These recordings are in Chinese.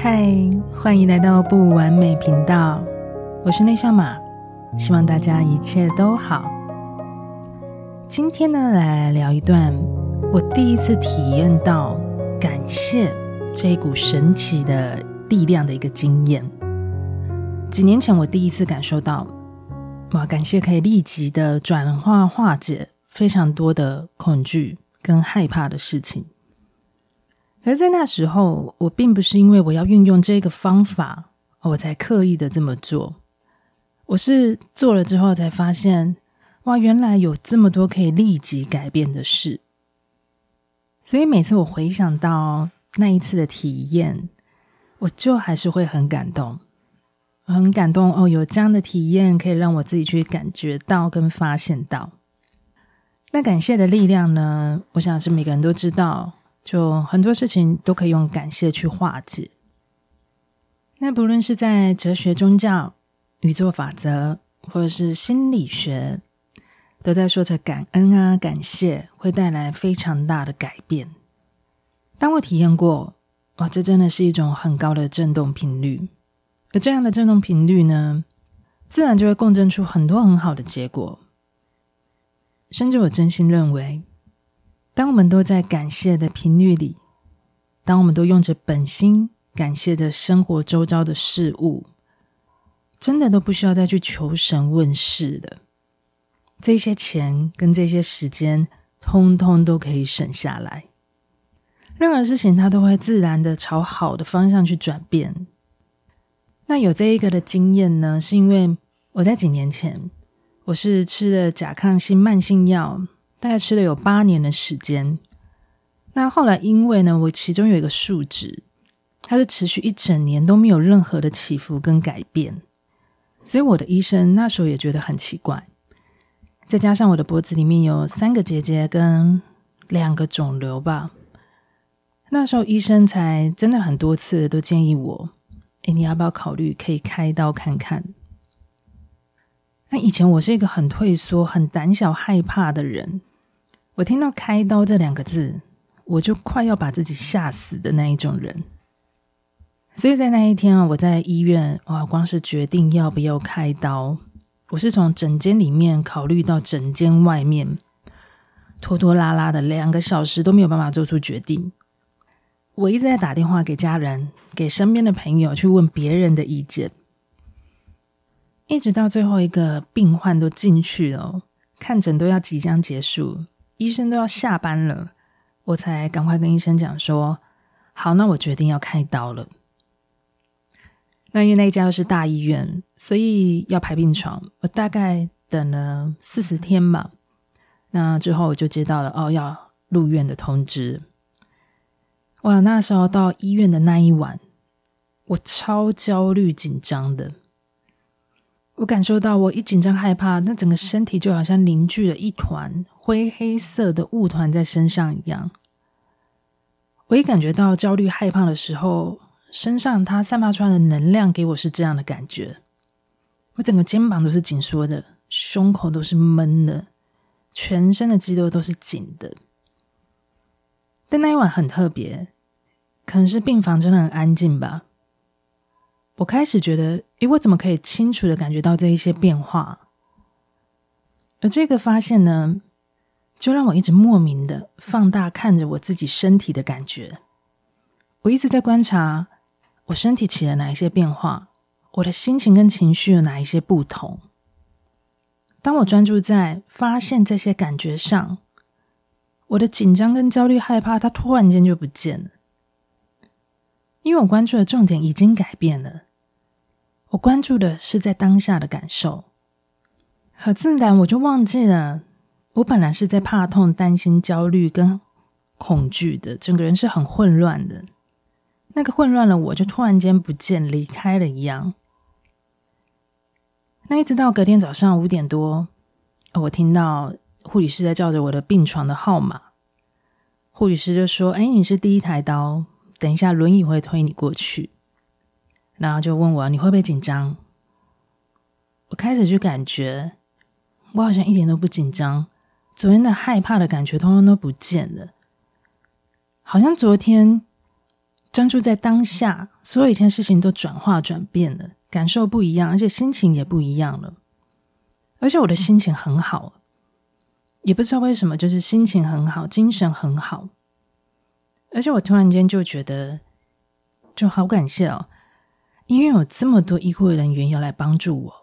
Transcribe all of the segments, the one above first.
嗨，欢迎来到不完美频道，我是内向马，希望大家一切都好。今天呢，来聊一段我第一次体验到感谢这一股神奇的力量的一个经验。几年前，我第一次感受到，哇，感谢可以立即的转化化解非常多的恐惧跟害怕的事情。可是在那时候，我并不是因为我要运用这个方法，我才刻意的这么做。我是做了之后才发现，哇，原来有这么多可以立即改变的事。所以每次我回想到那一次的体验，我就还是会很感动，很感动哦。有这样的体验，可以让我自己去感觉到跟发现到。那感谢的力量呢？我想是每个人都知道。就很多事情都可以用感谢去化解。那不论是在哲学、宗教、宇宙法则，或者是心理学，都在说着感恩啊、感谢会带来非常大的改变。当我体验过，哇，这真的是一种很高的振动频率。而这样的振动频率呢，自然就会共振出很多很好的结果。甚至我真心认为。当我们都在感谢的频率里，当我们都用着本心感谢着生活周遭的事物，真的都不需要再去求神问事的，这些钱跟这些时间，通通都可以省下来。任何事情它都会自然的朝好的方向去转变。那有这一个的经验呢，是因为我在几年前，我是吃了甲亢性慢性药。大概吃了有八年的时间，那后来因为呢，我其中有一个数值，它是持续一整年都没有任何的起伏跟改变，所以我的医生那时候也觉得很奇怪。再加上我的脖子里面有三个结节跟两个肿瘤吧，那时候医生才真的很多次都建议我，哎，你要不要考虑可以开刀看看？那以前我是一个很退缩、很胆小、害怕的人。我听到“开刀”这两个字，我就快要把自己吓死的那一种人。所以在那一天啊，我在医院，哇，光是决定要不要开刀，我是从诊间里面考虑到整间外面，拖拖拉拉的两个小时都没有办法做出决定。我一直在打电话给家人，给身边的朋友去问别人的意见，一直到最后一个病患都进去了，看诊都要即将结束。医生都要下班了，我才赶快跟医生讲说：“好，那我决定要开刀了。”那因为那一家又是大医院，所以要排病床。我大概等了四十天吧。那之后我就接到了哦要入院的通知。哇，那时候到医院的那一晚，我超焦虑紧张的。我感受到，我一紧张害怕，那整个身体就好像凝聚了一团灰黑色的雾团在身上一样。我一感觉到焦虑害怕的时候，身上它散发出来的能量给我是这样的感觉。我整个肩膀都是紧缩的，胸口都是闷的，全身的肌肉都是紧的。但那一晚很特别，可能是病房真的很安静吧。我开始觉得，诶，我怎么可以清楚的感觉到这一些变化？而这个发现呢，就让我一直莫名的放大看着我自己身体的感觉。我一直在观察我身体起了哪一些变化，我的心情跟情绪有哪一些不同。当我专注在发现这些感觉上，我的紧张跟焦虑、害怕，它突然间就不见了，因为我关注的重点已经改变了。我关注的是在当下的感受，很自然我就忘记了，我本来是在怕痛、担心、焦虑跟恐惧的，整个人是很混乱的。那个混乱了，我就突然间不见，离开了一样。那一直到隔天早上五点多，我听到护理师在叫着我的病床的号码，护理师就说：“哎，你是第一台刀，等一下轮椅会推你过去。”然后就问我：“你会不会紧张？”我开始就感觉，我好像一点都不紧张，昨天的害怕的感觉通通都不见了，好像昨天专注在当下，所有以前事情都转化转变了，感受不一样，而且心情也不一样了，而且我的心情很好，也不知道为什么，就是心情很好，精神很好，而且我突然间就觉得，就好感谢哦，因为有这么多医护人员要来帮助我。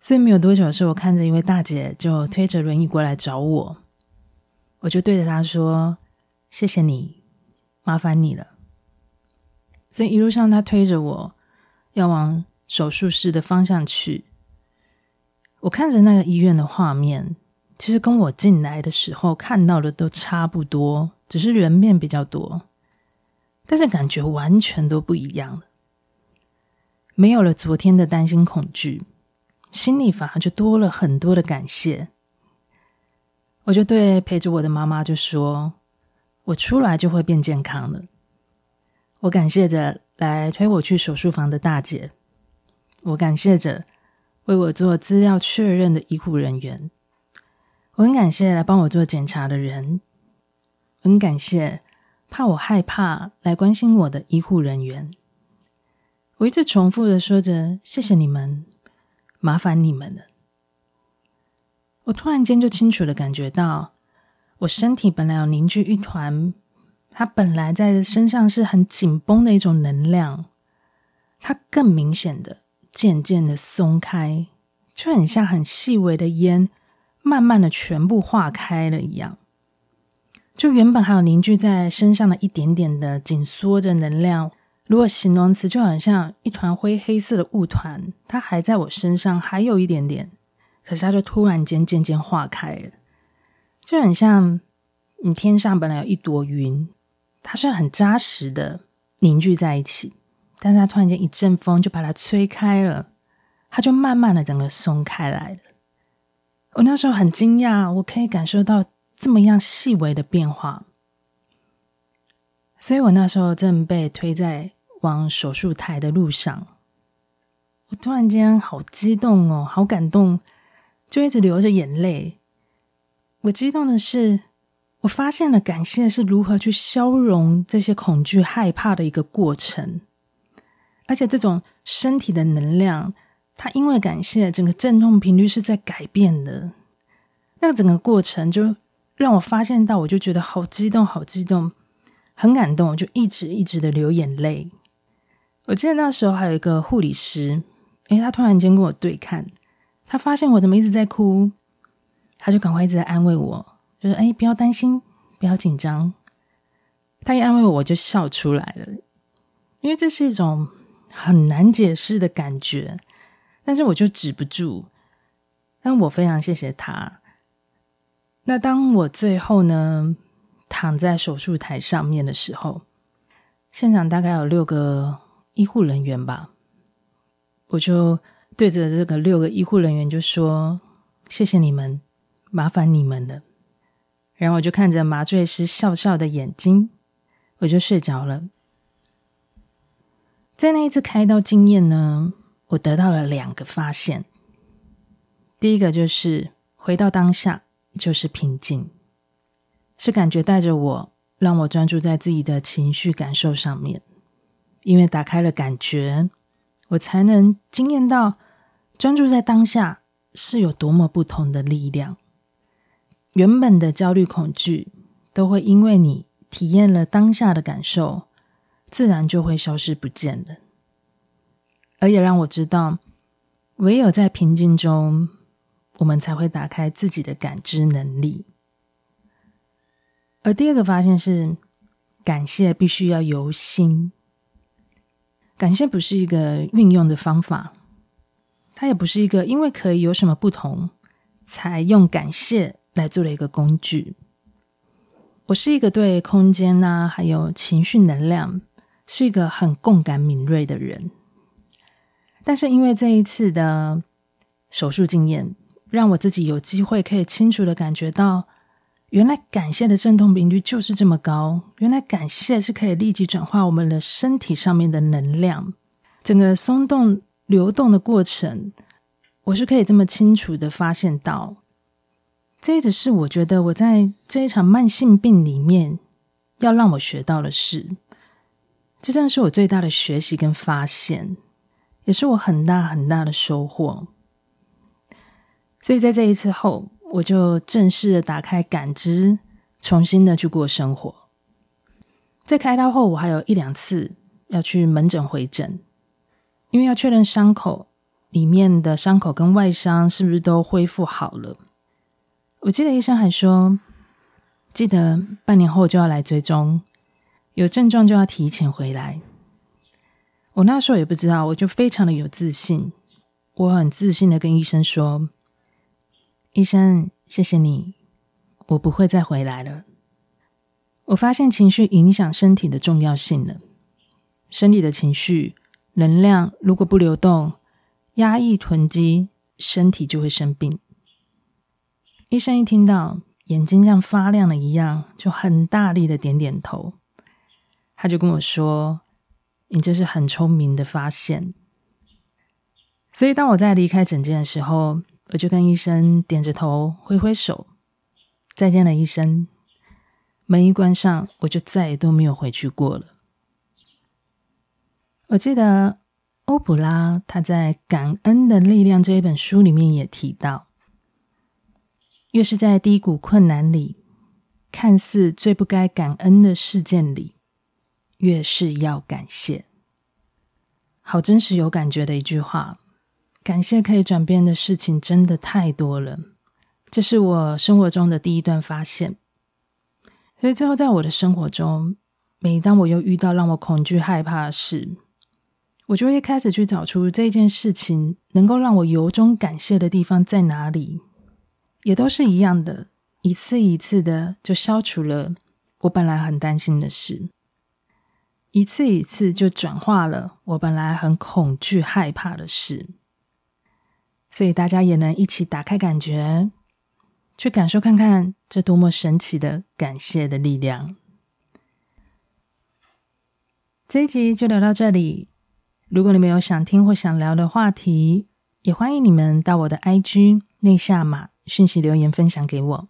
所以没有多久的时候，我看着一位大姐就推着轮椅过来找我，我就对着她说：“谢谢你，麻烦你了。”所以一路上他推着我要往手术室的方向去。我看着那个医院的画面，其实跟我进来的时候看到的都差不多，只是人面比较多，但是感觉完全都不一样了，没有了昨天的担心恐惧。心里反而就多了很多的感谢，我就对陪着我的妈妈就说：“我出来就会变健康了。”我感谢着来推我去手术房的大姐，我感谢着为我做资料确认的医护人员，我很感谢来帮我做检查的人，我很感谢怕我害怕来关心我的医护人员。我一直重复的说着：“谢谢你们。”麻烦你们了。我突然间就清楚的感觉到，我身体本来有凝聚一团，它本来在身上是很紧绷的一种能量，它更明显的、渐渐的松开，就很像很细微的烟，慢慢的全部化开了一样。就原本还有凝聚在身上的一点点的紧缩着能量。如果形容词就好像一团灰黑色的雾团，它还在我身上，还有一点点，可是它就突然间渐渐化开了，就很像你天上本来有一朵云，它是很扎实的凝聚在一起，但是它突然间一阵风就把它吹开了，它就慢慢的整个松开来了。我那时候很惊讶，我可以感受到这么样细微的变化，所以我那时候正被推在。往手术台的路上，我突然间好激动哦，好感动，就一直流着眼泪。我激动的是，我发现了感谢是如何去消融这些恐惧、害怕的一个过程，而且这种身体的能量，它因为感谢，整个振动频率是在改变的。那个整个过程就让我发现到，我就觉得好激动，好激动，很感动，我就一直一直的流眼泪。我记得那时候还有一个护理师，诶，他突然间跟我对看，他发现我怎么一直在哭，他就赶快一直在安慰我，就说：“诶，不要担心，不要紧张。”他一安慰我，我就笑出来了，因为这是一种很难解释的感觉，但是我就止不住。但我非常谢谢他。那当我最后呢，躺在手术台上面的时候，现场大概有六个。医护人员吧，我就对着这个六个医护人员就说：“谢谢你们，麻烦你们了。”然后我就看着麻醉师笑笑的眼睛，我就睡着了。在那一次开刀经验呢，我得到了两个发现。第一个就是回到当下就是平静，是感觉带着我，让我专注在自己的情绪感受上面。因为打开了感觉，我才能经验到专注在当下是有多么不同的力量。原本的焦虑、恐惧都会因为你体验了当下的感受，自然就会消失不见了。而也让我知道，唯有在平静中，我们才会打开自己的感知能力。而第二个发现是，感谢必须要由心。感谢不是一个运用的方法，它也不是一个因为可以有什么不同才用感谢来做了一个工具。我是一个对空间啊，还有情绪能量是一个很共感敏锐的人，但是因为这一次的手术经验，让我自己有机会可以清楚的感觉到原来感谢的振动频率就是这么高，原来感谢是可以立即转化我们的身体上面的能量，整个松动流动的过程，我是可以这么清楚的发现到。这一直是我觉得我在这一场慢性病里面要让我学到的事，这算是我最大的学习跟发现，也是我很大很大的收获。所以在这一次后，我就正式的打开感知，重新的去过生活。在开刀后，我还有一两次要去门诊回诊，因为要确认伤口里面的伤口跟外伤是不是都恢复好了。我记得医生还说，记得半年后就要来追踪，有症状就要提前回来。我那时候也不知道，我就非常的有自信，我很自信的跟医生说：“医生，谢谢你，我不会再回来了。”我发现情绪影响身体的重要性了，身体的情绪能量如果不流动，压抑囤积，身体就会生病。医生一听到，眼睛像发亮了一样，就很大力的点点头。他就跟我说：“你这是很聪明的发现。”所以当我在离开诊间的时候，我就跟医生点着头，挥挥手，再见了，医生。门一关上，我就再也都没有回去过了。我记得欧普拉他在《感恩的力量》这一本书里面也提到。越是在低谷困难里，看似最不该感恩的事件里，越是要感谢。好真实有感觉的一句话，感谢可以转变的事情真的太多了。这是我生活中的第一段发现。所以最后，在我的生活中，每当我又遇到让我恐惧害怕的事，我就会开始去找出这件事情能够让我由衷感谢的地方在哪里。也都是一样的，一次一次的就消除了我本来很担心的事，一次一次就转化了我本来很恐惧害怕的事。所以大家也能一起打开感觉，去感受看看这多么神奇的感谢的力量。这一集就聊到这里，如果你们有想听或想聊的话题，也欢迎你们到我的 IG 内下马。讯息留言分享给我。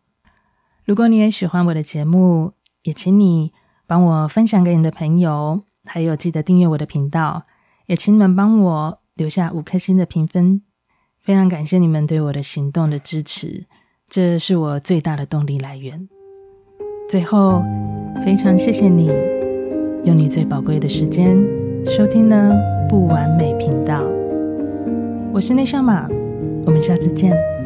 如果你也喜欢我的节目，也请你帮我分享给你的朋友，还有记得订阅我的频道。也请你们帮我留下五颗星的评分，非常感谢你们对我的行动的支持，这是我最大的动力来源。最后，非常谢谢你用你最宝贵的时间收听呢不完美频道。我是内向马，我们下次见。